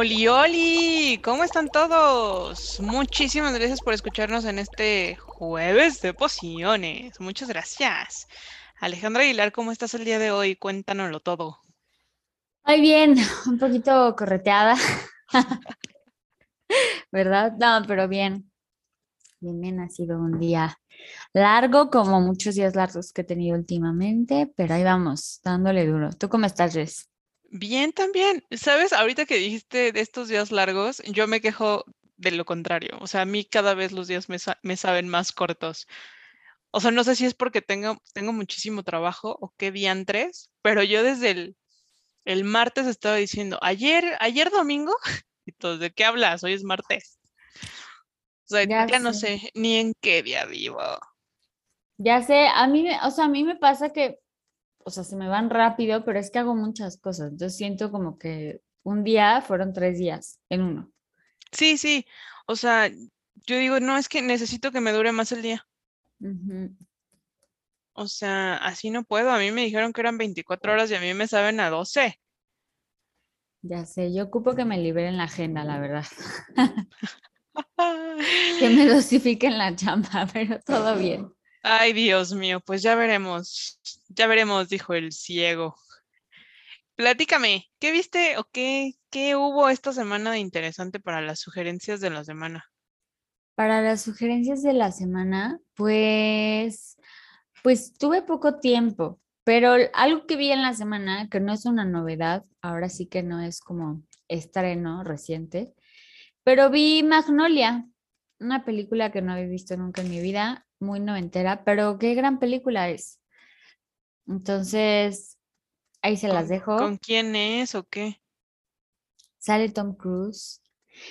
Oli, Oli, ¿cómo están todos? Muchísimas gracias por escucharnos en este jueves de pociones. Muchas gracias. Alejandra Aguilar, ¿cómo estás el día de hoy? Cuéntanoslo todo. Muy bien, un poquito correteada. ¿Verdad? No, pero bien. Bien, ha sido un día largo, como muchos días largos que he tenido últimamente, pero ahí vamos, dándole duro. ¿Tú cómo estás, Jess? Bien, también. Sabes, ahorita que dijiste de estos días largos, yo me quejo de lo contrario. O sea, a mí cada vez los días me, me saben más cortos. O sea, no sé si es porque tengo, tengo muchísimo trabajo o qué diantres, pero yo desde el, el martes estaba diciendo, ayer, ayer domingo, y todos, ¿de qué hablas? Hoy es martes. O sea, ya, no sé ni en qué día vivo. Ya sé, a mí, o sea, a mí me pasa que, o sea, se me van rápido, pero es que hago muchas cosas. Entonces siento como que un día fueron tres días en uno. Sí, sí. O sea, yo digo, no, es que necesito que me dure más el día. O sea, así no puedo. A mí me dijeron que eran 24 horas y a mí me saben a 12. Ya sé, yo ocupo que me liberen la agenda, la verdad. que me dosifiquen la chamba, pero todo bien. Ay, Dios mío, pues ya veremos. Ya veremos, dijo el ciego. Platícame, ¿qué viste o qué, qué hubo esta semana de interesante para las sugerencias de la semana? Para las sugerencias de la semana, pues, pues tuve poco tiempo, pero algo que vi en la semana, que no es una novedad, ahora sí que no es como estreno reciente, pero vi Magnolia, una película que no había visto nunca en mi vida, muy noventera, pero qué gran película es. Entonces, ahí se las dejo. ¿Con quién es o qué? Sale Tom Cruise.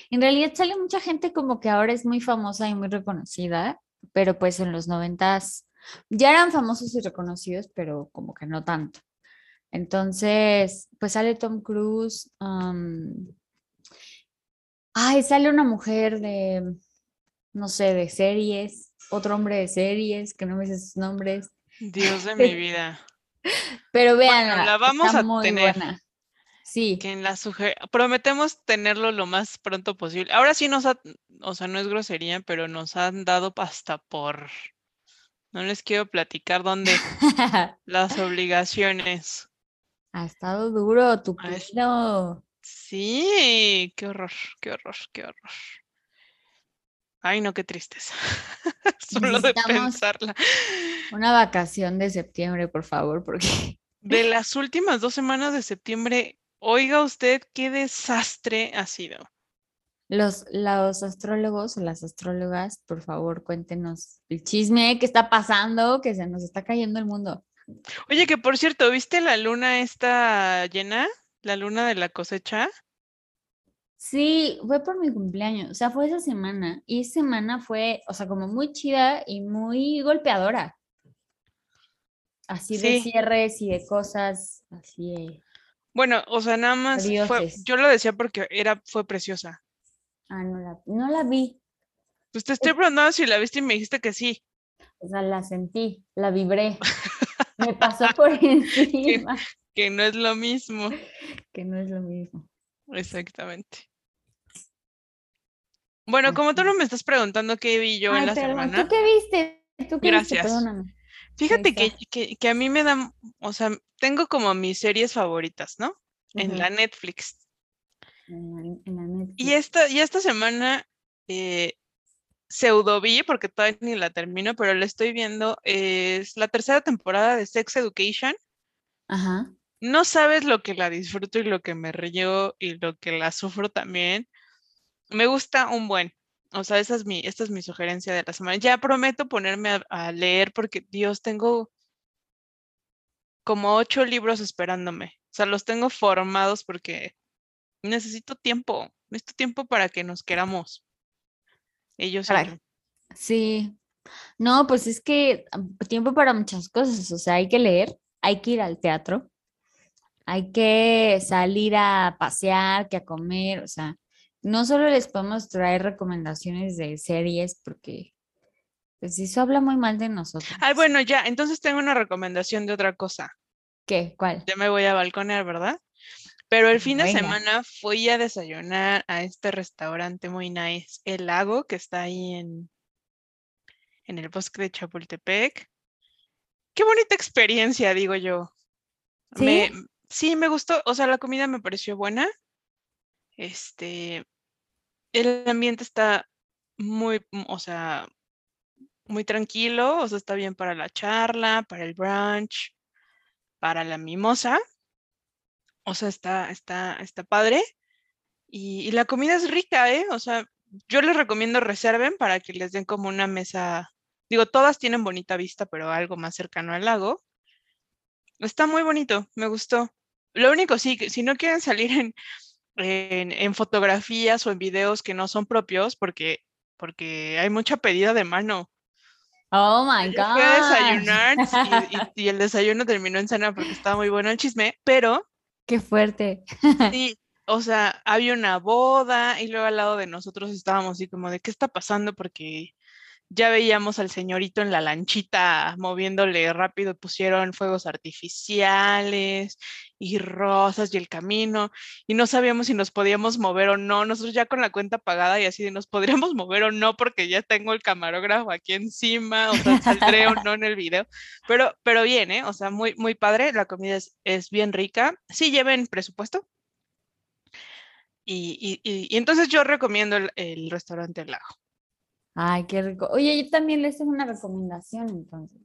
En realidad sale mucha gente como que ahora es muy famosa y muy reconocida, pero pues en los noventas ya eran famosos y reconocidos, pero como que no tanto. Entonces, pues sale Tom Cruise. ay, sale una mujer de, no sé, de series, otro hombre de series, que no me sé sus nombres. Dios de mi vida. Pero vean, la vamos a tener. Buena. Sí. Que en la prometemos tenerlo lo más pronto posible. Ahora sí nos ha, o sea, no es grosería, pero nos han dado hasta por, no les quiero platicar dónde, las obligaciones. Ha estado duro tu pelo. Sí, qué horror, qué horror, qué horror. Ay, no, qué tristeza. Solo de pensarla. Una vacación de septiembre, por favor, porque. De las últimas dos semanas de septiembre, Oiga usted qué desastre ha sido. Los, los astrólogos o las astrólogas, por favor, cuéntenos el chisme que está pasando, que se nos está cayendo el mundo. Oye, que por cierto, ¿viste la luna esta llena? ¿La luna de la cosecha? Sí, fue por mi cumpleaños, o sea, fue esa semana. Y esa semana fue, o sea, como muy chida y muy golpeadora. Así de cierres y de cosas, así de bueno, o sea, nada más fue, yo lo decía porque era, fue preciosa. Ah, no la, no la vi. Pues te estoy preguntando si la viste y me dijiste que sí. O sea, la sentí, la vibré. me pasó por encima. Que, no es lo mismo. Que no es lo mismo. Exactamente. Bueno, como tú no me estás preguntando qué vi yo en la semana. ¿Tú qué viste? ¿Tú qué Gracias. Perdóname. Fíjate que, que, a mí me dan, o sea, tengo como mis series favoritas, ¿no? En la Netflix. Y esta, y esta semana eh, pseudo vi, porque todavía ni la termino, pero la estoy viendo, es la tercera temporada de Sex Education. Ajá. No sabes lo que la disfruto y lo que me río y lo que la sufro también. Me gusta un buen. O sea, esa es mi, esta es mi sugerencia de la semana. Ya prometo ponerme a, leer porque, Dios, tengo como ocho libros esperándome. O sea, los tengo formados porque necesito tiempo. Necesito tiempo para que nos queramos. Ellos Sí. No, pues es que tiempo para muchas cosas. O sea, hay que leer, hay que ir al teatro, hay que salir a pasear, que a comer. O sea, no solo les podemos traer recomendaciones de series porque pues eso habla muy mal de nosotros. Ah, bueno, ya, entonces tengo una recomendación de otra cosa. ¿Qué? ¿Cuál? Ya me voy a balconear, ¿verdad? Pero el fin de semana fui a desayunar a este restaurante muy nice, El Lago, que está ahí en, en el bosque de Chapultepec. Qué bonita experiencia, digo yo. ¿Sí? Me, sí, me gustó, o sea, la comida me pareció buena. Este, el ambiente está muy, mm, o sea, muy tranquilo, o sea, está bien para la charla, para el brunch, para la mimosa. O sea, está, está, está padre. Y, la comida es rica, ¿eh? O sea, yo les recomiendo reserven para que les den como una mesa. Digo, todas tienen bonita vista, pero algo más cercano al lago. Está muy bonito, me gustó. Lo único sí, que si no quieren salir en, en, en fotografías o en videos que no son propios, porque, porque hay mucha pedida de mano. Oh my Yo fui a God. desayunar y, y- y el desayuno terminó en cena porque estaba muy bueno el chisme, pero Qué fuerte. sí, o sea, había una boda y luego al lado de nosotros estábamos así como de qué está pasando porque ya veíamos al señorito en la lanchita moviéndole rápido, pusieron fuegos artificiales y rosas y el camino y no sabíamos si nos podíamos mover o no. Nosotros ya con la cuenta pagada y así de nos podríamos mover o no porque ya tengo el camarógrafo aquí encima, o sea, saldré o no en el video. Pero, pero bien, ¿eh? O sea, muy, muy padre. La comida es, es bien rica. Sí, lleven presupuesto. Y, y- y- y entonces yo recomiendo el, el restaurante El Lago. Ay, qué rico. Oye, yo también les tengo una recomendación entonces.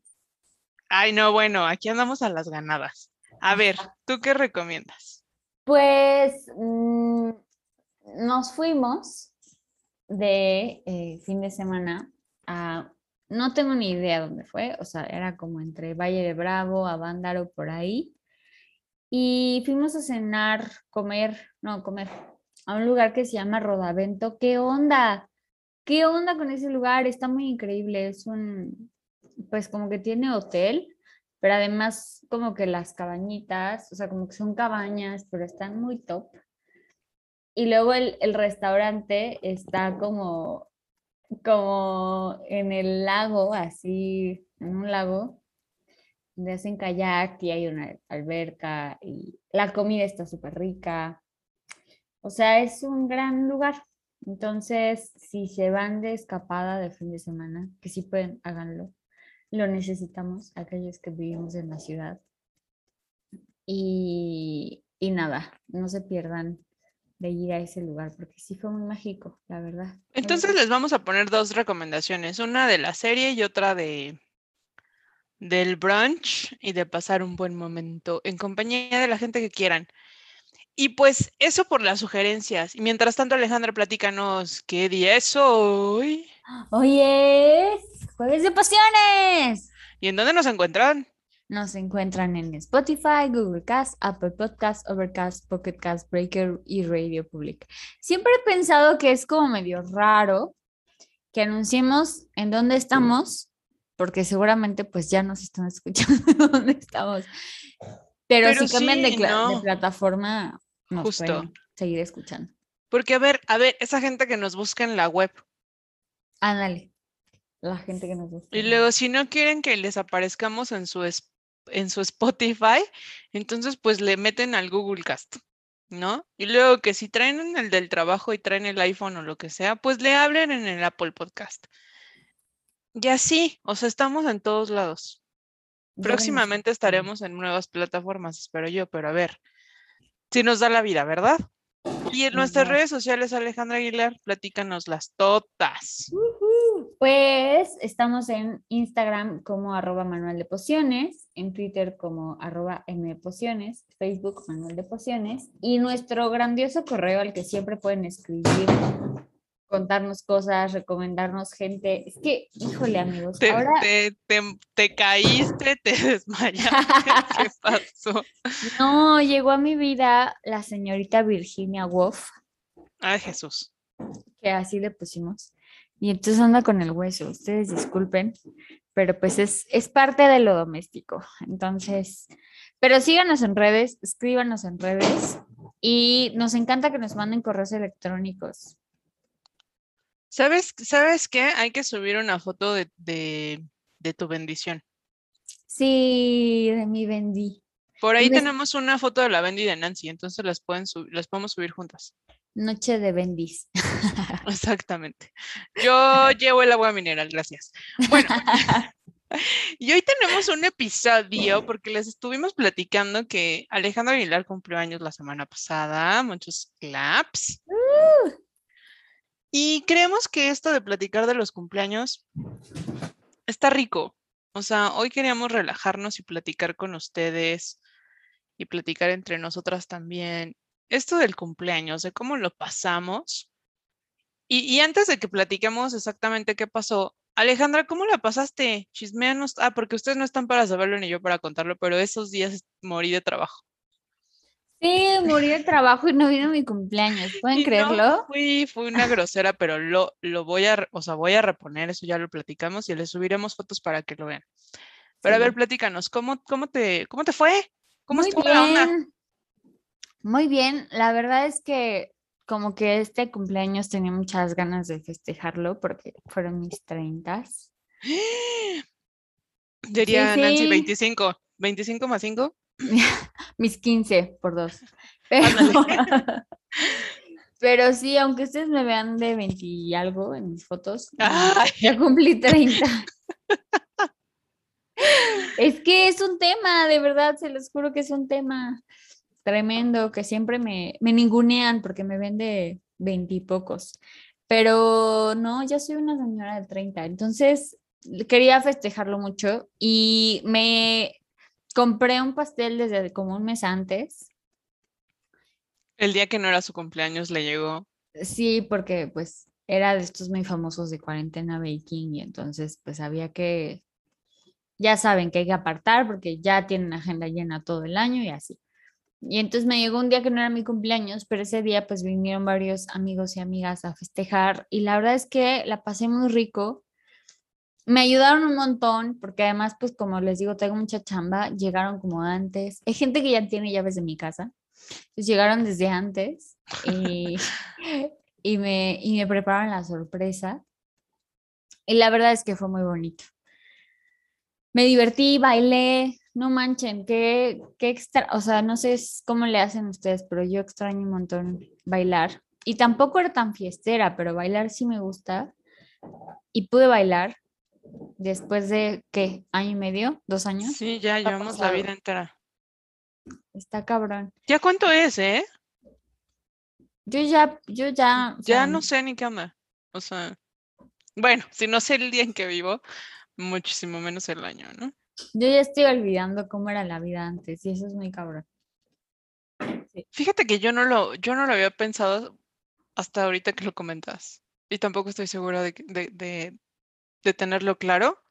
Ay, no, bueno, aquí andamos a las ganadas. A ver, ¿tú qué recomiendas? Pues mm, nos fuimos de eh, fin de semana a, no tengo ni idea dónde fue, o sea, era como entre Valle de Bravo, a Vándaro, por ahí. Y fuimos a cenar, comer, no, comer, a un lugar que se llama Rodavento. ¿Qué onda? ¿Qué onda con ese lugar? Está muy increíble. Es un, pues como que tiene hotel, pero además como que las cabañitas, o sea, como que son cabañas, pero están muy top. Y luego el, el restaurante está como, como en el lago, así, en un lago, donde hacen kayak y hay una alberca y la comida está súper rica. O sea, es un gran lugar. Entonces, si se van de escapada de fin de semana, que sí pueden, háganlo. Lo necesitamos, aquellos que vivimos en la ciudad. Y, y nada, no se pierdan de ir a ese lugar, porque sí fue muy mágico, la verdad. Entonces les vamos a poner dos recomendaciones, una de la serie y otra de del brunch y de pasar un buen momento en compañía de la gente que quieran. Y pues eso por las sugerencias. Y mientras tanto, Alejandra, platícanos qué día es hoy Oye, jueves de pasiones. y en dónde nos encuentran. Nos encuentran en Spotify, Google Cast, Apple Podcast, Overcast, Pocket Cast, Breaker y Radio Public. Siempre he pensado que es como medio raro que anunciemos en dónde estamos, porque seguramente pues ya nos están escuchando dónde estamos. Pero, Pero si cambian de, sí, de no. plataforma, nos Justo. seguir escuchando. Porque, a ver, a ver, esa gente que nos busca en la web. Ándale, la gente que nos gusta. Y luego, si no quieren que les aparezcamos en su, en su Spotify, entonces pues le meten al Google Cast, ¿no? Y luego que si traen el del trabajo y traen el iPhone o lo que sea, pues le hablen en el Apple Podcast. Y así, o sea, estamos en todos lados. Próximamente estaremos en nuevas plataformas, espero yo, pero a ver, si nos da la vida, ¿verdad? Y en nuestras redes sociales, Alejandra Aguilar, platícanos las totas. Pues estamos en Instagram como arroba manual de pociones, en Twitter como arroba mpociones, Facebook manual de pociones y nuestro grandioso correo al que siempre pueden escribir, contarnos cosas, recomendarnos gente. Es que, híjole amigos, Te, ahora te, te- te caíste, te desmayaste, ¿qué pasó? no llegó a mi vida la señorita Virginia Woolf, Ay, Jesús. que así le pusimos. Y entonces anda con el hueso, ustedes disculpen, pero pues es, es parte de lo doméstico. Entonces, pero síganos en redes, escríbanos en redes y nos encanta que nos manden correos electrónicos. ¿Sabes, ¿Sabes qué? Hay que subir una foto de, de, de tu bendición. Sí, de mi bendí. Por ahí me- tenemos una foto de la Bendy de Nancy, entonces las, pueden las podemos subir juntas. Noche de bendis. Exactamente. Yo llevo el agua mineral, gracias. Bueno, y hoy tenemos un episodio porque les estuvimos platicando que Alejandro Aguilar cumplió años la semana pasada, muchos claps. Y creemos que esto de platicar de los cumpleaños está rico. O sea, hoy queríamos relajarnos y platicar con ustedes y platicar entre nosotras también. Esto del cumpleaños, de cómo lo pasamos. Y, y antes de que platiquemos exactamente qué pasó, Alejandra, ¿cómo la pasaste? Chismeanos. Ah, porque ustedes no están para saberlo ni yo para contarlo, pero esos días morí de trabajo. Sí, morí de trabajo y no vino mi cumpleaños. ¿Pueden Y no creerlo? fui, fui una grosera, pero lo, lo voy a, o sea, voy a reponer, eso ya lo platicamos y les subiremos fotos para que lo vean. Pero a ver, platícanos, ¿cómo, cómo te, cómo te fue? ¿Cómo Muy estuvo la onda? bien. Muy bien. La verdad es que como que este cumpleaños tenía muchas ganas de festejarlo porque fueron mis treintas. Diría Nancy sí. 25. ¿25 más 5? Mis 15 por dos. Pero, pero sí, aunque ustedes me vean de 20 y algo en mis fotos, Ay. ya cumplí 30. Es que es un tema, de verdad, se los juro que es un tema tremendo, que siempre me, me ningunean porque me ven de 20 y pocos. Pero no, ya soy una señora de 30, entonces quería festejarlo mucho y me compré un pastel desde como un mes antes. El día que no era su cumpleaños le llegó. Sí, porque pues era de estos muy famosos de cuarentena baking y entonces pues había que, ya saben que hay que apartar porque ya tienen agenda llena todo el año y así. Y entonces me llegó un día que no era mi cumpleaños, pero ese día pues vinieron varios amigos y amigas a festejar y la verdad es que la pasé muy rico. Me ayudaron un montón porque además pues como les digo tengo mucha chamba, llegaron como antes. Hay gente que ya tiene llaves de mi casa. Entonces llegaron desde antes y, y, me, y me prepararon la sorpresa. Y la verdad es que fue muy bonito. Me divertí, bailé, no manchen, qué, qué extra, o sea, no sé cómo le hacen ustedes, pero yo extraño un montón bailar. Y tampoco era tan fiestera, pero bailar sí me gusta. Y pude bailar después de, ¿qué? ¿Año y medio? ¿Dos años? Sí, ya llevamos la vida entera. Está cabrón. ¿Ya cuánto es, eh? Yo ya, yo ya, o Ya sea, no sé ni qué onda. O sea, bueno, si no sé el día en que vivo, muchísimo menos el año, ¿no? Yo ya estoy olvidando cómo era la vida antes y eso es muy cabrón. Fíjate que yo no lo, yo no lo había pensado hasta ahorita que lo comentas. Y tampoco estoy segura de, de, de tenerlo claro.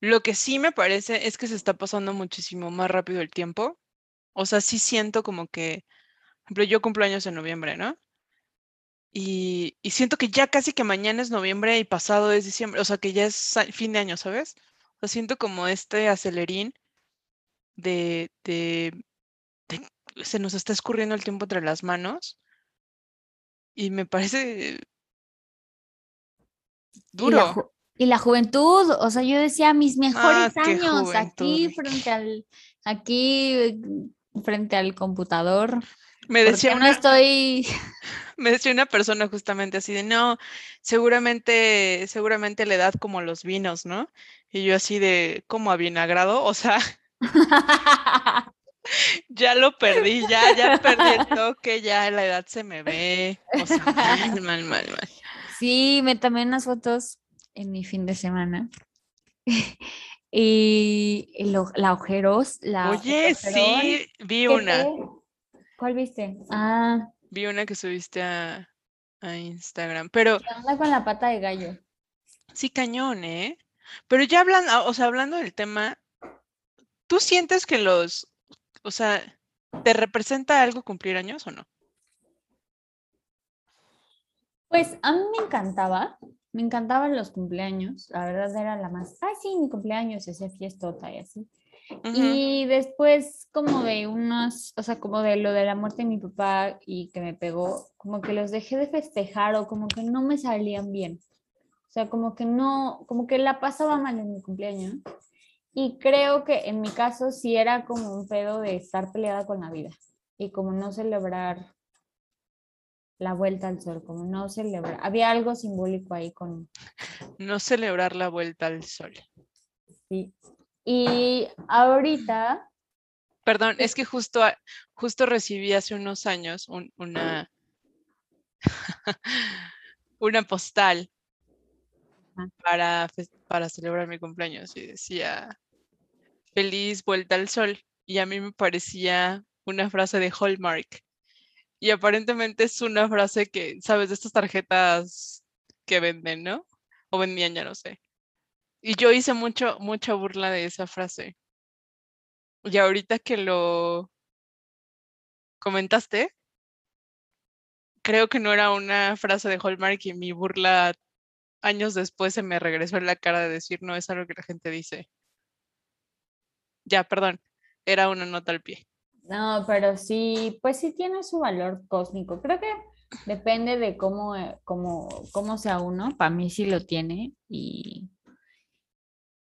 Lo que sí me parece es que se está pasando muchísimo más rápido el tiempo. O sea, sí siento como que, por ejemplo, yo cumplo años en noviembre, ¿no? Y, y siento que ya casi que mañana es noviembre y pasado es diciembre. O sea, que ya es fin de año, ¿sabes? O sea, siento como este acelerín de, de, de- se nos está escurriendo el tiempo entre las manos. Y me parece duro. Y la juventud, o sea, yo decía mis mejores Ah, años aquí frente al, aquí eh, frente al computador. Me decía no una, estoy, me decía una persona justamente así de, no, seguramente, seguramente la edad como los vinos, ¿no? Y yo así de, como avinagrado, o sea, ya lo perdí, ya, ya perdí el toque, ya la edad se me ve, o sea, mal, mal, mal, mal. Sí, me tomé unas fotos en mi fin de semana. Y, lo- la ojeros, la Oye, ojerón, sí, vi ¿qué una, fue? ¿Cuál viste? Ah, vi una que subiste a, a Instagram, pero ¿qué onda con la pata de gallo? sí cañón, ¿eh? Pero ya hablando, o sea, hablando del tema, ¿tú sientes que los, o sea, te representa algo cumplir años o no? Pues a mí me encantaba, me encantaban los cumpleaños, la verdad era la más, ay sí, mi cumpleaños, hacía fiestota y así. Y después como de unos, o sea, como de lo de la muerte de mi papá y que me pegó, como que los dejé de festejar o como que no me salían bien. O sea, como que no, como que la pasaba mal en mi cumpleaños. Y creo que en mi caso sí era como un pedo de estar peleada con la vida y como no celebrar la vuelta al sol, como no celebrar. Había algo simbólico ahí con... No celebrar la vuelta al sol. Sí. Y ahorita... Perdón, es que justo, justo recibí hace unos años una, una postal para, para celebrar mi cumpleaños y decía feliz vuelta al sol y a mí me parecía una frase de Hallmark y aparentemente es una frase que, sabes, de estas tarjetas que venden, ¿no? O vendían, ya no sé. Y yo hice mucho, mucha burla de esa frase. Y ahorita que lo comentaste, creo que no era una frase de Hallmark y mi burla años después se me regresó en la cara de decir, no, es algo que la gente dice. Ya, perdón, era una nota al pie. No, pero sí, pues sí tiene su valor cósmico. Creo que depende de cómo, eh, cómo, cómo sea uno. Para mí sí lo tiene. Y,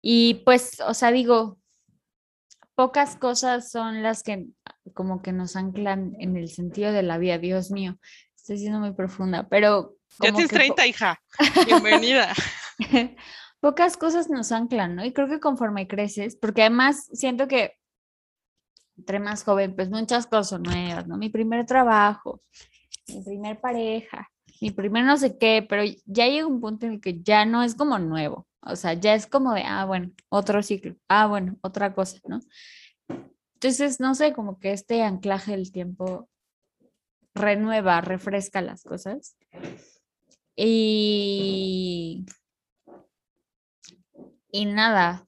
y pues, o sea, digo, pocas cosas son las que como que nos anclan en el sentido de la vida. Dios mío, estoy siendo muy profunda, pero... Ya tienes 30, hija. Bienvenida. pocas cosas nos anclan, ¿no? Y creo que conforme creces, porque además siento que entre más joven, pues muchas cosas nuevas, ¿no? Mi primer trabajo, mi primer pareja, mi primer no sé qué, pero ya llega un punto en el que ya no es como nuevo, o sea, ya es como de, ah, bueno, otro ciclo, ah, bueno, otra cosa, ¿no? Entonces, no sé, como que este anclaje del tiempo renueva, refresca las cosas. Y, y nada,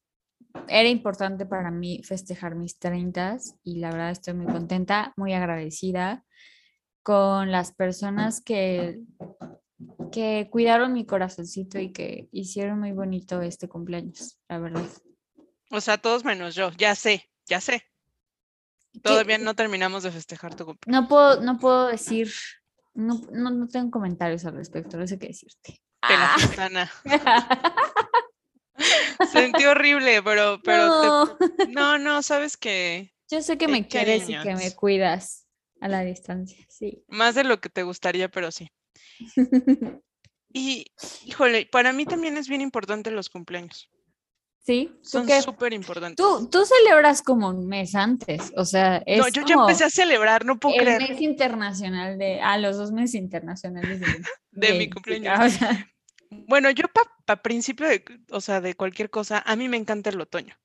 era importante para mí festejar mis 30 y la verdad estoy muy contenta, muy agradecida con las personas que, que cuidaron mi corazoncito y que hicieron muy bonito este cumpleaños, la verdad. O sea, todos menos yo, ya sé, ya sé. Todavía no terminamos de festejar tu cumpleaños. No puedo, no puedo decir, no, no, tengo comentarios al respecto, no sé qué decirte. De la ah. Sentí horrible, pero, pero no. no, sabes que. Yo sé que me quieres y que me cuidas a la distancia, sí. Más de lo que te gustaría, pero sí. y, híjole, para mí también es bien importante los cumpleaños. Sí, son súper importantes. Tú, tú celebras como un mes antes, o sea, es No, yo ya empecé a celebrar, no puedo creer. El mes internacional de, ah, los dos meses internacionales de, de, mi cumpleaños. Bueno, yo para principio de, o sea, de cualquier cosa, a mí me encanta el otoño.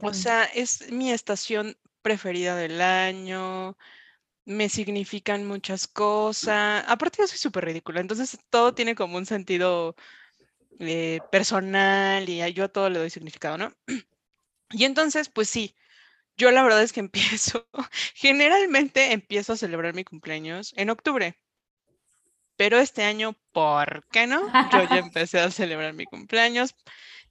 o sea, es mi estación preferida del año, me significan muchas cosas. Aparte yo soy súper ridícula, entonces todo tiene como un sentido eh, personal y yo a todo le doy significado, ¿no? Y entonces, pues sí, yo la verdad es que empiezo, generalmente empiezo a celebrar mi cumpleaños en octubre. Pero este año, ¿por qué no? Yo ya empecé a celebrar mi cumpleaños,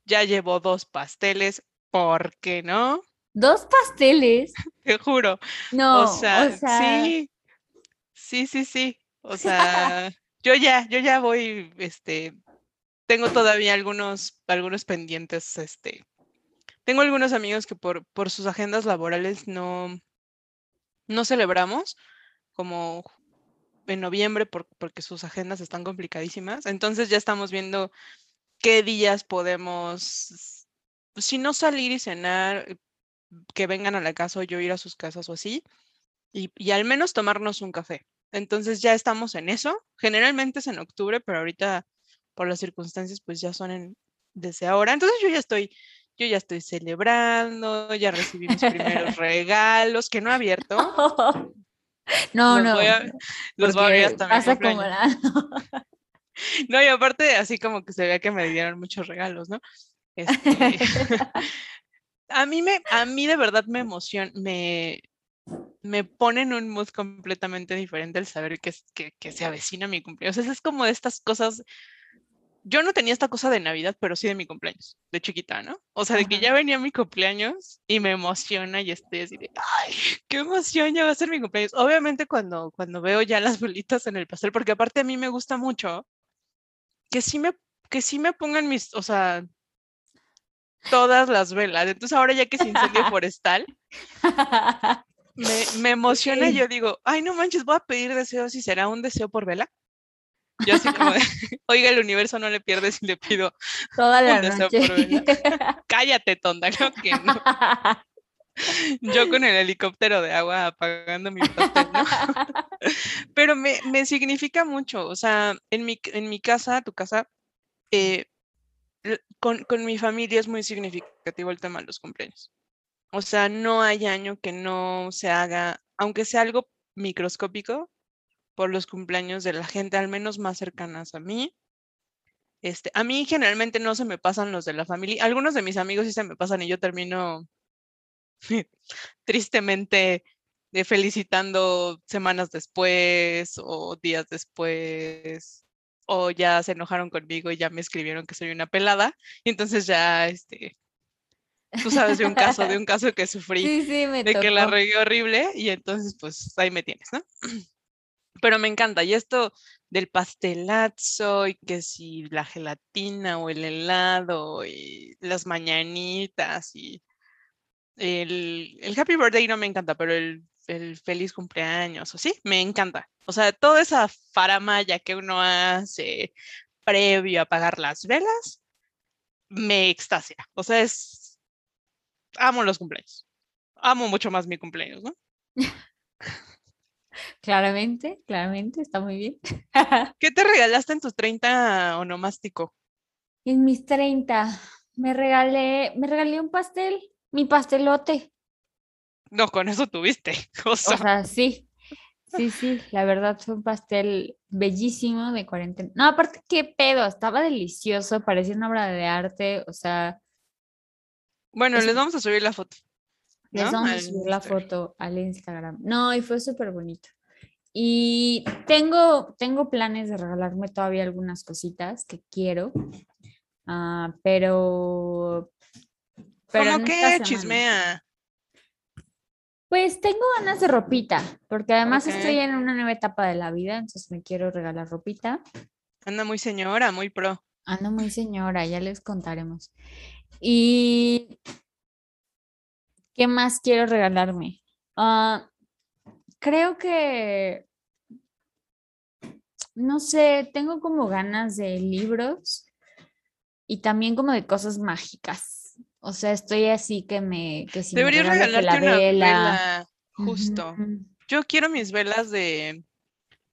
ya llevo dos pasteles, ¿por qué no? ¿Dos pasteles? Te juro. No, o sea, sí, sí, sí, sí. O sea, yo ya, yo ya voy, este, tengo todavía algunos, algunos pendientes, este, tengo algunos amigos que por, por sus agendas laborales no, no celebramos, como en noviembre porque sus agendas están complicadísimas. Entonces ya estamos viendo qué días podemos, si no salir y cenar, que vengan a la casa o yo ir a sus casas o así, y, al menos tomarnos un café. Entonces ya estamos en eso. Generalmente es en octubre, pero ahorita por las circunstancias pues ya son en, desde ahora. Entonces yo ya estoy, yo ya estoy celebrando, ya recibí mis primeros regalos que no he abierto. No, no. los voy a ver hasta mi No, y aparte, así como que se veía que me dieron muchos regalos, ¿no? Este, a mí me, a mí de verdad me emociona, me, me pone en un mood completamente diferente el saber que, que, que se avecina mi cumpleaños. es como de estas cosas yo no tenía esta cosa de Navidad, pero sí de mi cumpleaños, de chiquita, ¿no? O sea, de que ya venía mi cumpleaños y me emociona y estoy así de, ay, qué emoción, ya va a ser mi cumpleaños. Obviamente cuando, cuando veo ya las bolitas en el pastel, porque aparte a mí me gusta mucho que sí me, que sí me pongan mis, o sea, todas las velas. Entonces ahora ya que es incendio forestal, me, me emociona y yo digo, ay, no manches, voy a pedir deseos y será un deseo por vela. Yo así como, de, oiga, el universo no le pierde si le pido, Toda la noche. cállate, tonta, creo que no. Yo con el helicóptero de agua apagando mi pastel, ¿no? Pero me, me significa mucho, o sea, en mi, en mi casa, tu casa, eh, con, con mi familia es muy significativo el tema de los cumpleaños. O sea, no hay año que no se haga, aunque sea algo microscópico, por los cumpleaños de la gente, al menos más cercanas a mí. Este, a mí generalmente no se me pasan los de la familia. Algunos de mis amigos sí se me pasan y yo termino tristemente eh, felicitando semanas después o días después o ya se enojaron conmigo y ya me escribieron que soy una pelada y entonces ya este tú sabes de un caso de un caso que sufrí Sí, sí, me de que la tocó. regué horrible y entonces pues ahí me tienes, ¿no? Pero me encanta y esto del pastelazo y que si la gelatina o el helado y las mañanitas y el, el happy birthday no me encanta, pero el, el feliz cumpleaños, o sí, me encanta. O sea, toda esa faramaya que uno hace previo a apagar las velas, me extasia. O sea, es, amo los cumpleaños. Amo mucho más mi cumpleaños, ¿no? Claramente, claramente, está muy bien. ¿Qué te regalaste en tus 30 onomástico? En mis 30 me regalé, me regalé un pastel, mi pastelote. No, con eso tuviste. O O sea, sea, sí, sí, sí, la verdad fue un pastel bellísimo de cuarentena. No, aparte, qué pedo, estaba delicioso, parecía una obra de arte, o sea, bueno, es- les vamos a subir la foto. Les ¿no? vamos a subir la foto al Instagram. No, y fue súper bonito. Y tengo, tengo planes de regalarme todavía algunas cositas que quiero, ah, pero... pero ¿Cómo que chismea? Pues tengo ganas de ropita, porque además estoy en una nueva etapa de la vida, entonces me quiero regalar ropita. Anda muy señora, muy pro. Ando muy señora, ya les contaremos. Y ¿qué más quiero regalarme? Ah, creo que, no sé, tengo como ganas de libros y también como de cosas mágicas. O sea, estoy así que me, que si me regalarte la una vela. vela, justo. Yo quiero mis velas de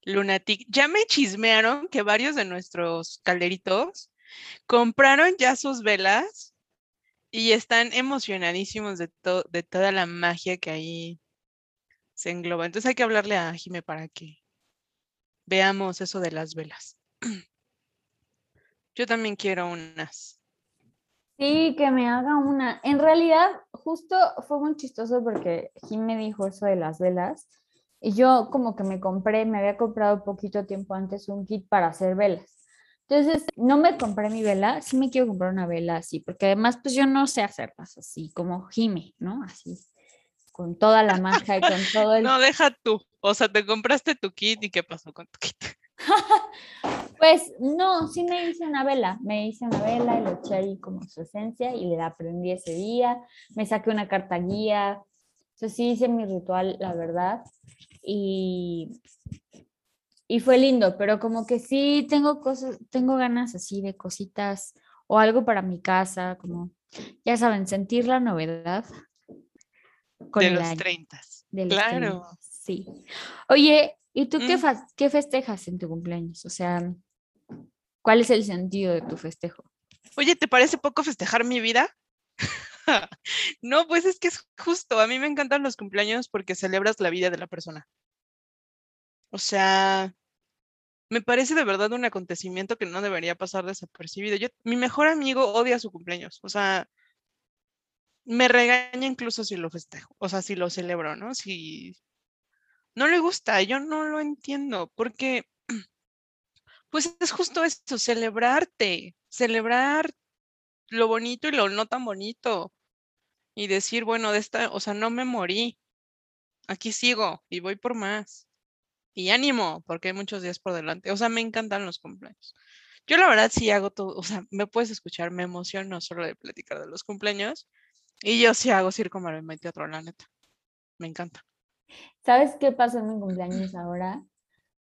Lunatic. Ya me chismearon que varios de nuestros calderitos compraron ya sus velas y están emocionadísimos de, de toda la magia que ahí se engloba. Entonces hay que hablarle a Jime para que veamos eso de las velas. Yo también quiero unas. Sí, que me haga una. En realidad, justo fue muy chistoso porque Jim me dijo eso de las velas y yo como que me compré, me había comprado poquito tiempo antes un kit para hacer velas. Entonces, no me compré mi vela, sí me quiero comprar una vela así, porque además pues yo no sé hacerlas así como Jime, ¿no? Así, con toda la magia y con todo el... No, deja tú. O sea, te compraste tu kit y qué pasó con tu kit. Pues no, sí me hice una vela, me hice una vela y le eché ahí como su esencia y la aprendí ese día, me saqué una carta guía, entonces sí hice mi ritual, la verdad, y, y fue lindo, pero como que sí tengo cosas, tengo ganas así de cositas o algo para mi casa, como, ya saben, sentir la novedad con de los año, 30. de los Claro. 30, sí. Oye, ¿y tú qué, Mm. qué festejas en tu cumpleaños? O sea, ¿cuál es el sentido de tu festejo? Oye, ¿te parece poco festejar mi vida? no, pues es que es justo. A mí me encantan los cumpleaños porque celebras la vida de la persona. O sea, me parece de verdad un acontecimiento que no debería pasar desapercibido. Yo, mi mejor amigo odia su cumpleaños. O sea, me regaña incluso si lo festejo. O sea, si lo celebro, ¿no? Si no le gusta, yo no lo entiendo porque, pues es justo esto, celebrarte, celebrar lo bonito y lo no tan bonito. Y decir, bueno, de esta, o sea, no me morí. Aquí sigo y voy por más. Y ánimo, porque hay muchos días por delante. O sea, me encantan los cumpleaños. Yo la verdad sí hago todo, o sea, me puedes escuchar, me emociono solo de platicar de los cumpleaños. Y yo sí hago circo, maroma y teatro, la neta. Me encanta. ¿Sabes qué pasó en mi cumpleaños ahora?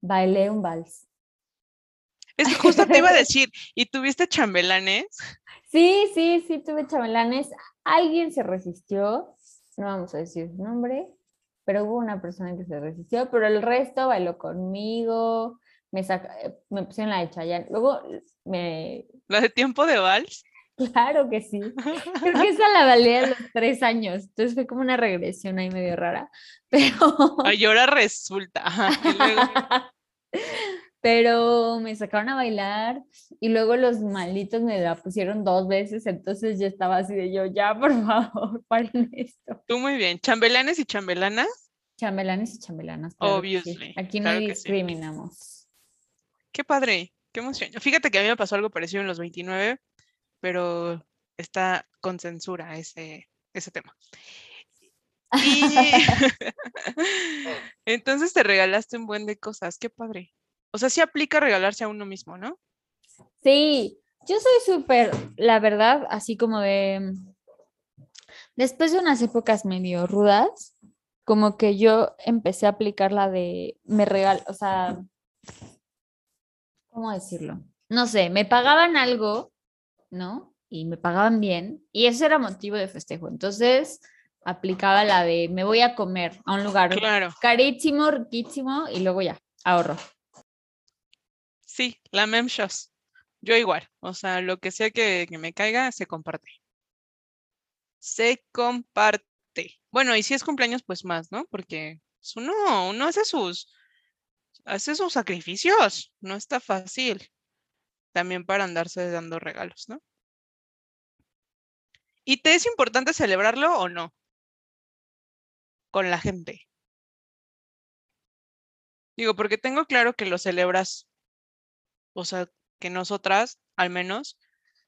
Bailé un vals. Es que justo te iba a decir, ¿y tuviste chambelanes? Sí, sí, sí, tuve chambelanes. Alguien se resistió, no vamos a decir su nombre, pero hubo una persona que se resistió, pero el resto bailó conmigo, me, saca, me pusieron la de Chayanne. Luego me... ¿La de tiempo de vals? Claro que sí. Creo que esa la valía a los tres años. Entonces fue como una regresión ahí medio rara. Pero. Ay, ahora resulta. Pero me sacaron a bailar y luego los malditos me la pusieron dos veces. Entonces ya estaba así de yo, ya, por favor, paren esto. Tú muy bien. ¿Chambelanes y chambelanas? Chambelanes y chambelanas. Obviously. Aquí no discriminamos. Qué padre, qué emoción. Fíjate que a mí me pasó algo parecido en los 29 pero está con censura ese, ese tema. Y entonces te regalaste un buen de cosas, qué padre. O sea, sí aplica regalarse a uno mismo, ¿no? Sí, yo soy súper, la verdad, así como de, después de unas épocas medio rudas, como que yo empecé a aplicar la de, me regal, o sea, ¿cómo decirlo? No sé, me pagaban algo ¿no? Y me pagaban bien y ese era motivo de festejo. Entonces aplicaba la de me voy a comer a un lugar carísimo, riquísimo y luego ya, ahorro. Sí, la memshos. Yo igual, o sea, lo que sea que, me caiga, se comparte. Se comparte. Bueno, y si es cumpleaños, pues más, ¿no? Porque uno, uno hace sus, hace sus sacrificios, no está fácil también para andarse dando regalos, ¿no? ¿Y te es importante celebrarlo o no? Con la gente. Digo, porque tengo claro que lo celebras, o sea, que nosotras, al menos,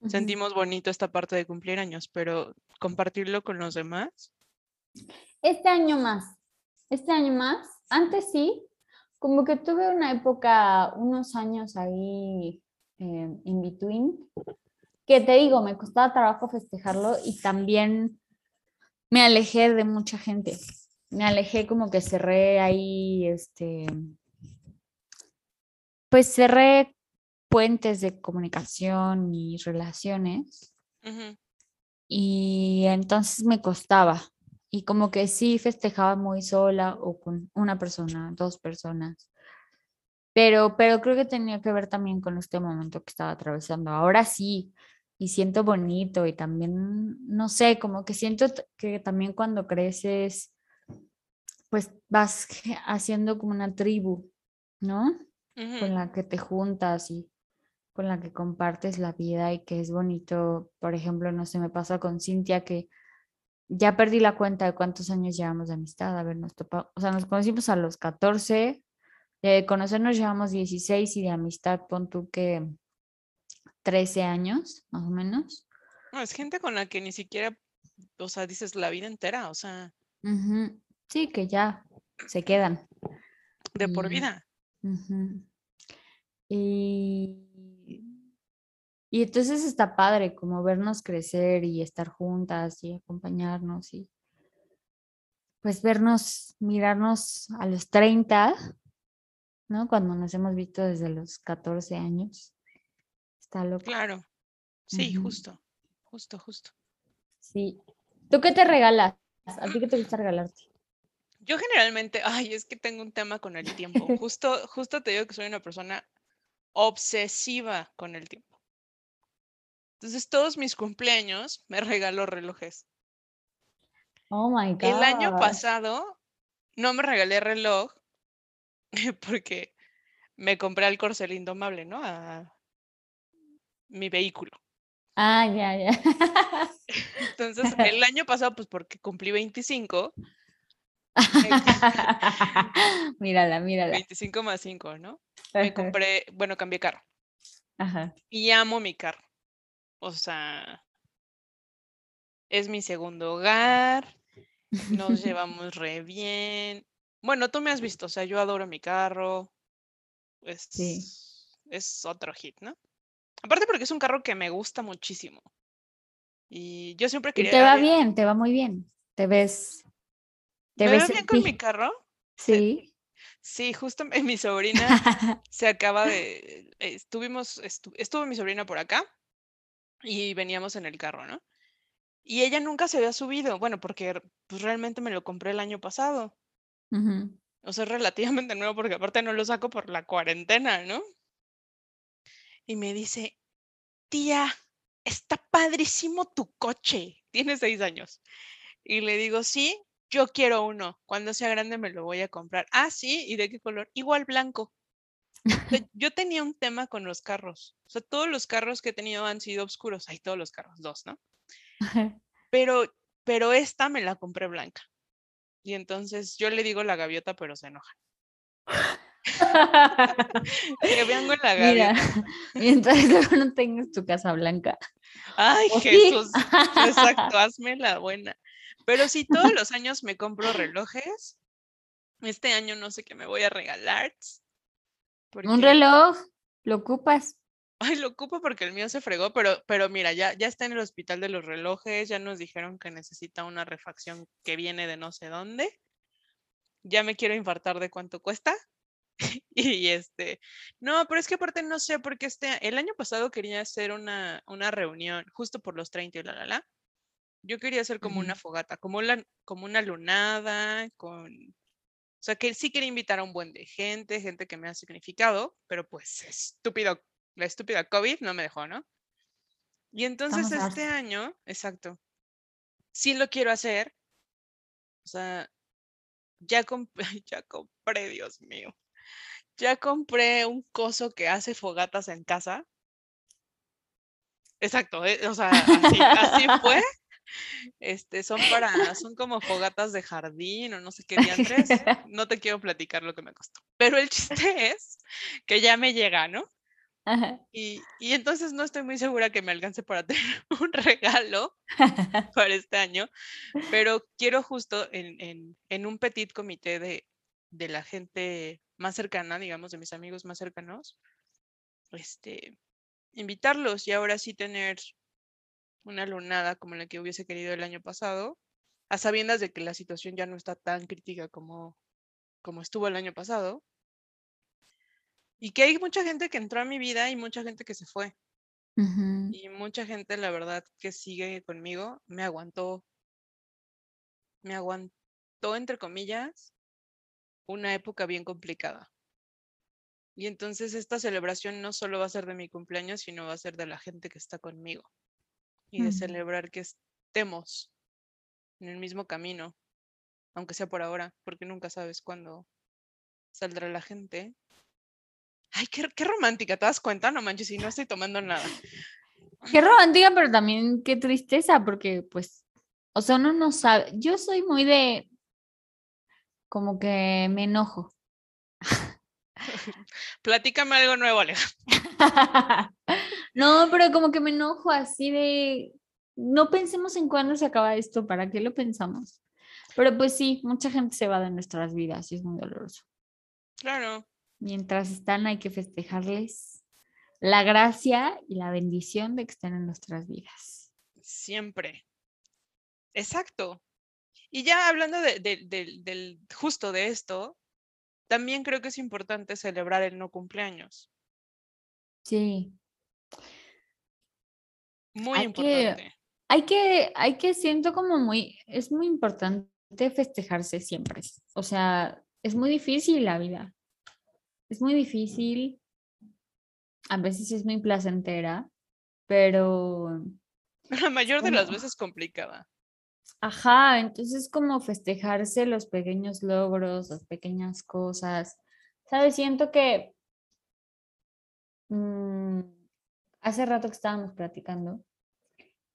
sentimos bonito esta parte de cumplir años, pero compartirlo con los demás. Este año más, este año más, antes sí, como que tuve una época, unos años ahí eh, in between, que te digo, me costaba trabajo festejarlo y también me alejé de mucha gente. Me alejé como que cerré ahí, este, pues cerré puentes de comunicación y relaciones. Y entonces me costaba. Y como que sí festejaba muy sola o con una persona, dos personas. Pero, pero creo que tenía que ver también con este momento que estaba atravesando. Ahora sí, y siento bonito y también, no sé, como que siento que también cuando creces, pues vas haciendo como una tribu, ¿no? Con la que te juntas y con la que compartes la vida y que es bonito, por ejemplo, no sé, me pasa con Cintia que ya perdí la cuenta de cuántos años llevamos de amistad, a ver, nos topamos, o sea, nos conocimos a los 14, de conocernos llevamos 16 y de amistad pon tú que 13 años, más o menos. No, es gente con la que ni siquiera, o sea, dices la vida entera, o sea. Sí, que ya se quedan. De por vida. Y, y entonces está padre como vernos crecer y estar juntas y acompañarnos y pues vernos, mirarnos a los 30 ¿no? Cuando nos hemos visto desde los 14 años. Está loco. Claro. Sí, justo, justo, justo. Sí. ¿Tú qué te regalas? ¿A ti qué te gusta regalarte? Yo generalmente, ay, es que tengo un tema con el tiempo. Justo, justo te digo que soy una persona obsesiva con el tiempo. Entonces, todos mis cumpleaños me regalo relojes. Oh my God. El año pasado no me regalé reloj porque me compré al corcel indomable, ¿no? A mi vehículo. Ah, ya, ya. Entonces, el año pasado, pues porque cumplí 25. mírala, mírala. 25 más 5, ¿no? Me compré, bueno, cambié carro. Ajá. Y amo mi carro. O sea, es mi segundo hogar. Nos llevamos re bien. Bueno, tú me has visto, o sea, yo adoro mi carro. Es, es otro hit, ¿no? Aparte porque es un carro que me gusta muchísimo. Y yo siempre Y quería... te va bien, te va muy bien. Te ves. Te ¿Me ves bien con mi carro? Sí. Sí, justo mi sobrina se acaba de... eh, Estuvimos, estu- estuvo mi sobrina por acá y veníamos en el carro, ¿no? Y ella nunca se había subido, bueno, porque pues realmente me lo compré el año pasado. Ujú. O sea, relativamente nuevo porque aparte no lo saco por la cuarentena, ¿no? Y me dice, tía, está padrísimo tu coche. Tiene seis años. Y le digo, sí, yo quiero uno. Cuando sea grande me lo voy a comprar. Ah, sí, ¿y de qué color? Igual blanco. Yo tenía un tema con los carros. O sea, todos los carros que he tenido han sido oscuros. Hay todos los carros, dos, ¿no? Pero, pero esta me la compré blanca. Y entonces yo le digo la gaviota, pero se enoja. Que vengo en la Mira, gaviota. mientras luego no tengas tu casa blanca. Ay. Jesús. Exacto, hazme la buena. Pero si todos los años me compro relojes, este año no sé qué me voy a regalar. Un porque- reloj, lo ocupas. Ay, lo ocupo porque el mío se fregó, pero, pero mira, ya, ya está en el hospital de los relojes, ya nos dijeron que necesita una refacción que viene de no sé dónde. Ya me quiero infartar de cuánto cuesta. Y este, no, pero es que aparte no sé, porque este, el año pasado quería hacer una, una reunión justo por los 30 y la, la, la. Yo quería hacer como una fogata, como, la, como una lunada, con... O sea, que sí quería invitar a un buen de gente, gente que me ha significado, pero pues estúpido, la estúpida COVID no me dejó, ¿no? Y entonces este año, exacto, sí lo quiero hacer. O sea, ya compré, ya compré, Dios mío. Ya compré un coso que hace fogatas en casa. Exacto, eh, o sea, así, así fue. Este, son para, son como fogatas de jardín o no sé qué diantres. No te quiero platicar lo que me costó. Pero el chiste es que ya me llega, ¿no? Ajá. Y, y entonces no estoy muy segura que me alcance para tener un regalo para este año, pero quiero justo en, en- en un petit comité de, de la gente más cercana, digamos, de mis amigos más cercanos, este, invitarlos y ahora sí tener una lunada como la que hubiese querido el año pasado, a sabiendas de que la situación ya no está tan crítica como, como estuvo el año pasado. Y que hay mucha gente que entró a mi vida y mucha gente que se fue. Y mucha gente, la verdad, que sigue conmigo, me aguantó, me aguantó, entre comillas, una época bien complicada. Y entonces esta celebración no solo va a ser de mi cumpleaños, sino va a ser de la gente que está conmigo. Y de celebrar que estemos en el mismo camino, aunque sea por ahora, porque nunca sabes cuándo saldrá la gente. Ay, qué, qué romántica, ¿te das cuenta? No manches, y no estoy tomando nada. Qué romántica, pero también qué tristeza, porque pues, o sea, uno no sabe. Yo soy muy de, como que me enojo. Platícame algo nuevo, Aleja. No, pero como que me enojo así de, no pensemos en cuándo se acaba esto, ¿para qué lo pensamos? Pero pues sí, mucha gente se va de nuestras vidas y es muy doloroso. Claro, Mientras están hay que festejarles la gracia y la bendición de que estén en nuestras vidas. siempre. Exacto. Y ya hablando de, de- del- del justo de esto, también creo que es importante celebrar el no cumpleaños. Sí, Muy Hay que- importante. hay que, hay que, siento como muy, es muy importante festejarse siempre. O sea, es muy difícil la vida. Es muy difícil. A veces es muy placentera, pero, La mayor de las como- veces complicada. ajá, entonces como festejarse los pequeños logros, las pequeñas cosas. ¿Sabes? Siento que mm, hace rato que estábamos platicando,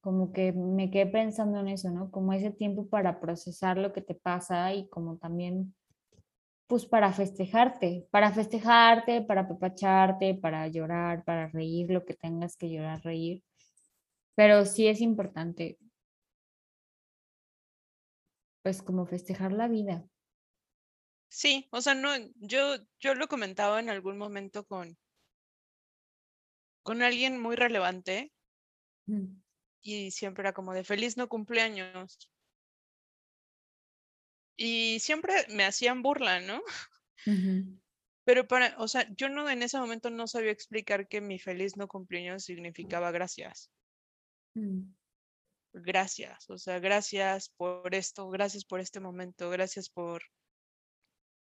como que me quedé pensando en eso, ¿no? Como ese tiempo para procesar lo que te pasa y como también, pues para festejarte, para festejarte, para apapacharte, para llorar, para reír, lo que tengas que llorar, reír. Pero sí es importante, pues como festejar la vida. Sí, o sea, no, yo, yo lo comentaba en algún momento con, con alguien muy relevante Mm, y siempre era como de feliz no cumpleaños. Y siempre me hacían burla, ¿no? Pero para, o sea, yo no en ese momento no sabía explicar que mi feliz no cumpleaños significaba gracias. mm, Gracias, o sea, gracias por esto, gracias por este momento, gracias por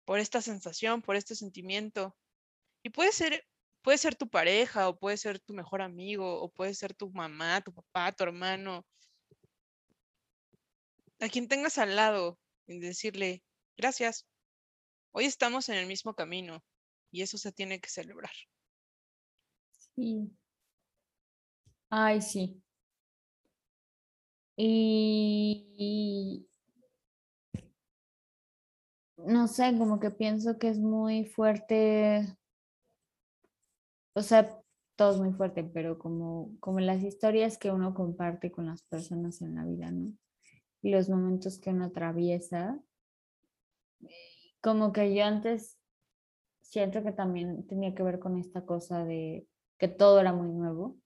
por esta sensación, por este sentimiento. Y puede ser puede ser tu pareja o puede ser tu mejor amigo o puede ser tu mamá, tu papá, tu hermano. A quien tengas al lado y decirle, gracias. Hoy estamos en el mismo camino y eso se tiene que celebrar. Sí. Ay, sí. Y no sé, como que pienso que es muy fuerte, o sea, todo es muy fuerte, pero como, como las historias que uno comparte con las personas en la vida, ¿no? Y los momentos que uno atraviesa. Como que yo antes siento que también tenía que ver con esta cosa de que todo era muy nuevo,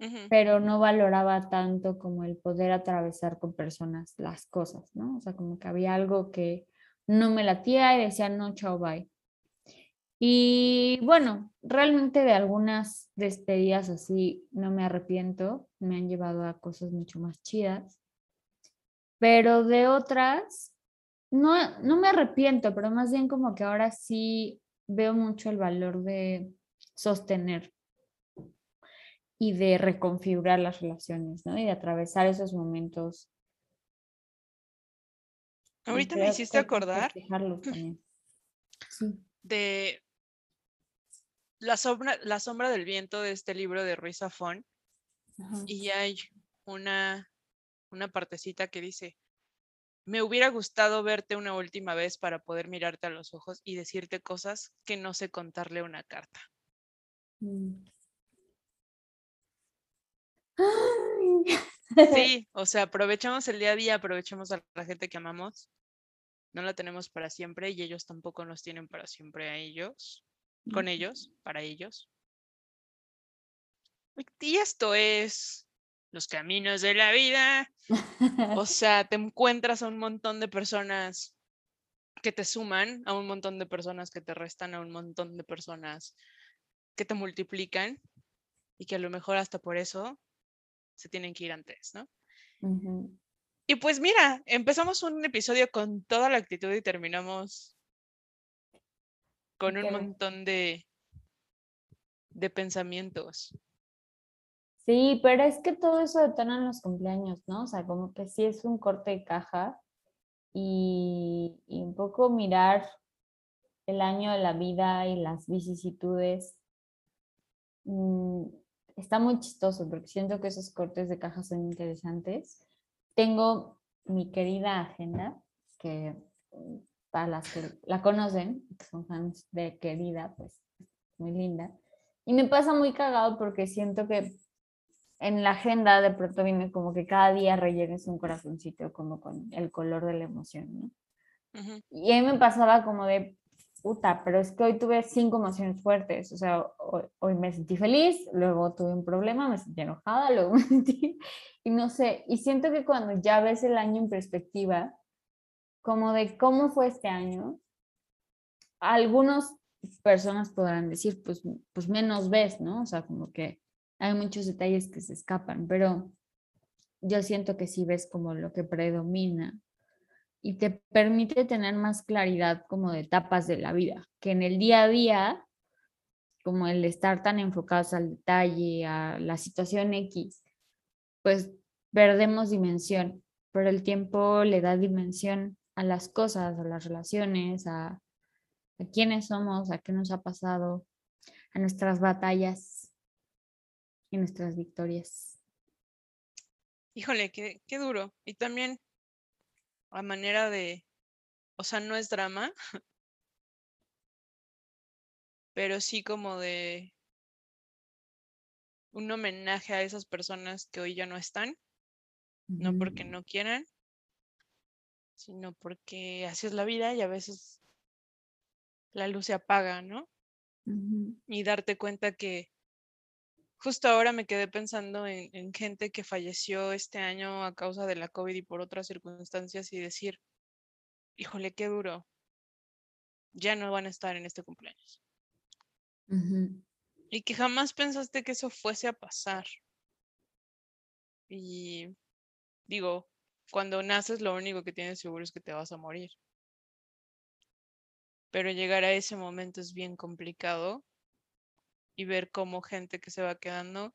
Ujú, pero no valoraba tanto como el poder atravesar con personas las cosas, ¿no? O sea, como que había algo que no me latía y decía, no, chao, bye. Y bueno, realmente de algunas despedidas así no me arrepiento, me han llevado a cosas mucho más chidas, pero de otras no, no me arrepiento, pero más bien como que ahora sí veo mucho el valor de sostener y de reconfigurar las relaciones, ¿no? Y de atravesar esos momentos. Ahorita me hiciste acordar. Sí. de la sombra, la sombra del viento de este libro de Ruiz Zafón y hay una, una partecita que dice, me hubiera gustado verte una última vez para poder mirarte a los ojos y decirte cosas que no sé contarle una carta. Mm. Sí, o sea, aprovechamos el día a día, aprovechamos a la gente que amamos. No la tenemos para siempre y ellos tampoco nos tienen para siempre a ellos, con ellos, para ellos. Y esto es los caminos de la vida. O sea, te encuentras a un montón de personas que te suman, a un montón de personas que te restan, a un montón de personas que te multiplican y que a lo mejor hasta por eso se tienen que ir antes, ¿no? Y pues mira, empezamos un episodio con toda la actitud y terminamos con un montón de, de pensamientos. Sí, pero es que todo eso detona en los cumpleaños, ¿no? O sea, como que sí es un corte de caja y, y un poco mirar el año de la vida y las vicisitudes. mm, está muy chistoso porque siento que esos cortes de caja son interesantes. Tengo mi querida agenda, que mm, para las que la conocen, que son fans de querida, pues muy linda. Y me pasa muy cagado porque siento que en la agenda de pronto viene como que cada día rellenes un corazoncito como con el color de la emoción, ¿no? Ujú, Y a mí me pasaba como de, puta, pero es que hoy tuve cinco emociones fuertes, o sea, hoy, hoy me sentí feliz, luego tuve un problema, me sentí enojada, luego me sentí, y no sé, y siento que cuando ya ves el año en perspectiva, como de cómo fue este año, algunas personas podrán decir, pues, pues menos ves, ¿no? O sea, como que hay muchos detalles que se escapan, pero yo siento que sí ves como lo que predomina y te permite tener más claridad como de etapas de la vida, que en el día a día, como el estar tan enfocados al detalle, a la situación X, pues perdemos dimensión, pero el tiempo le da dimensión a las cosas, a las relaciones, a, a quiénes somos, a qué nos ha pasado, a nuestras batallas y nuestras victorias. Híjole, qué, qué duro. Y también a manera de, o sea, no es drama, pero sí como de un homenaje a esas personas que hoy ya no están, no porque no quieran, sino porque así es la vida y a veces la luz se apaga, ¿no? Y darte cuenta que justo ahora me quedé pensando en, en, gente que falleció este año a causa de la COVID y por otras circunstancias y decir, híjole, qué duro, ya no van a estar en este cumpleaños. Y que jamás pensaste que eso fuese a pasar. Y digo, cuando naces lo único que tienes seguro es que te vas a morir. Pero llegar a ese momento es bien complicado y ver cómo gente que se va quedando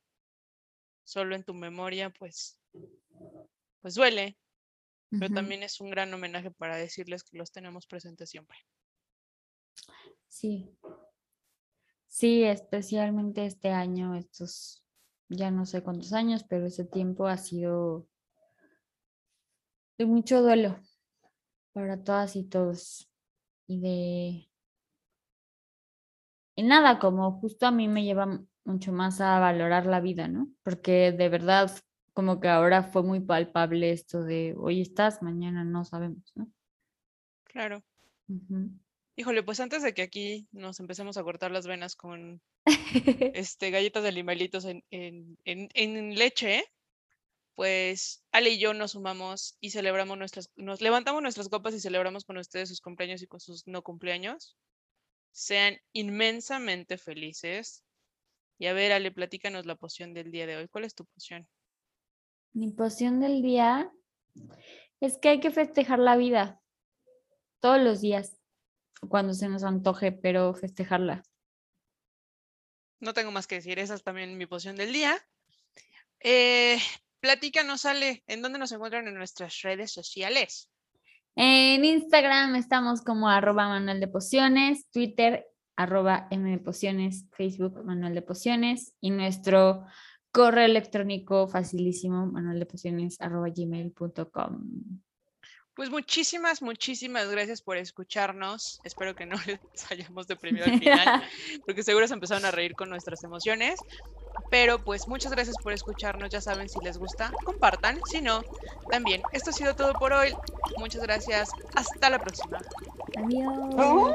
solo en tu memoria, pues, pues duele. Pero también es un gran homenaje para decirles que los tenemos presentes siempre. Sí. Sí, especialmente este año, estos ya no sé cuántos años, pero ese tiempo ha sido de mucho duelo para todas y todos. Y de... Y nada, como justo a mí me lleva mucho más a valorar la vida, ¿no? Porque de verdad, como que ahora fue muy palpable esto de hoy estás, mañana no sabemos, ¿no? Claro. Híjole, pues antes de que aquí nos empecemos a cortar las venas con este, galletas de limelitos en, en, en, leche, pues Ale y yo nos sumamos y celebramos nuestras, nos levantamos nuestras copas y celebramos con ustedes sus cumpleaños y con sus no cumpleaños. Sean inmensamente felices. Y a ver, Ale, platícanos la poción del día de hoy. ¿Cuál es tu poción? Mi poción del día es que hay que festejar la vida todos los días cuando se nos antoje, pero festejarla. No tengo más que decir, esa es también mi poción del día. Eh, platícanos, sale ¿en dónde nos encuentran en nuestras redes sociales? En Instagram estamos como arroba manual de pociones, Twitter arroba m pociones, Facebook manual de pociones y nuestro correo electrónico facilísimo manual de pociones arroba gmail.com. Pues muchísimas, muchísimas gracias por escucharnos. Espero que no les hayamos deprimido al final, porque seguro se empezaron a reír con nuestras emociones. Pero pues muchas gracias por escucharnos. Ya saben, si les gusta, compartan. Si no, también. Esto ha sido todo por hoy. Muchas gracias. Hasta la próxima. Adiós.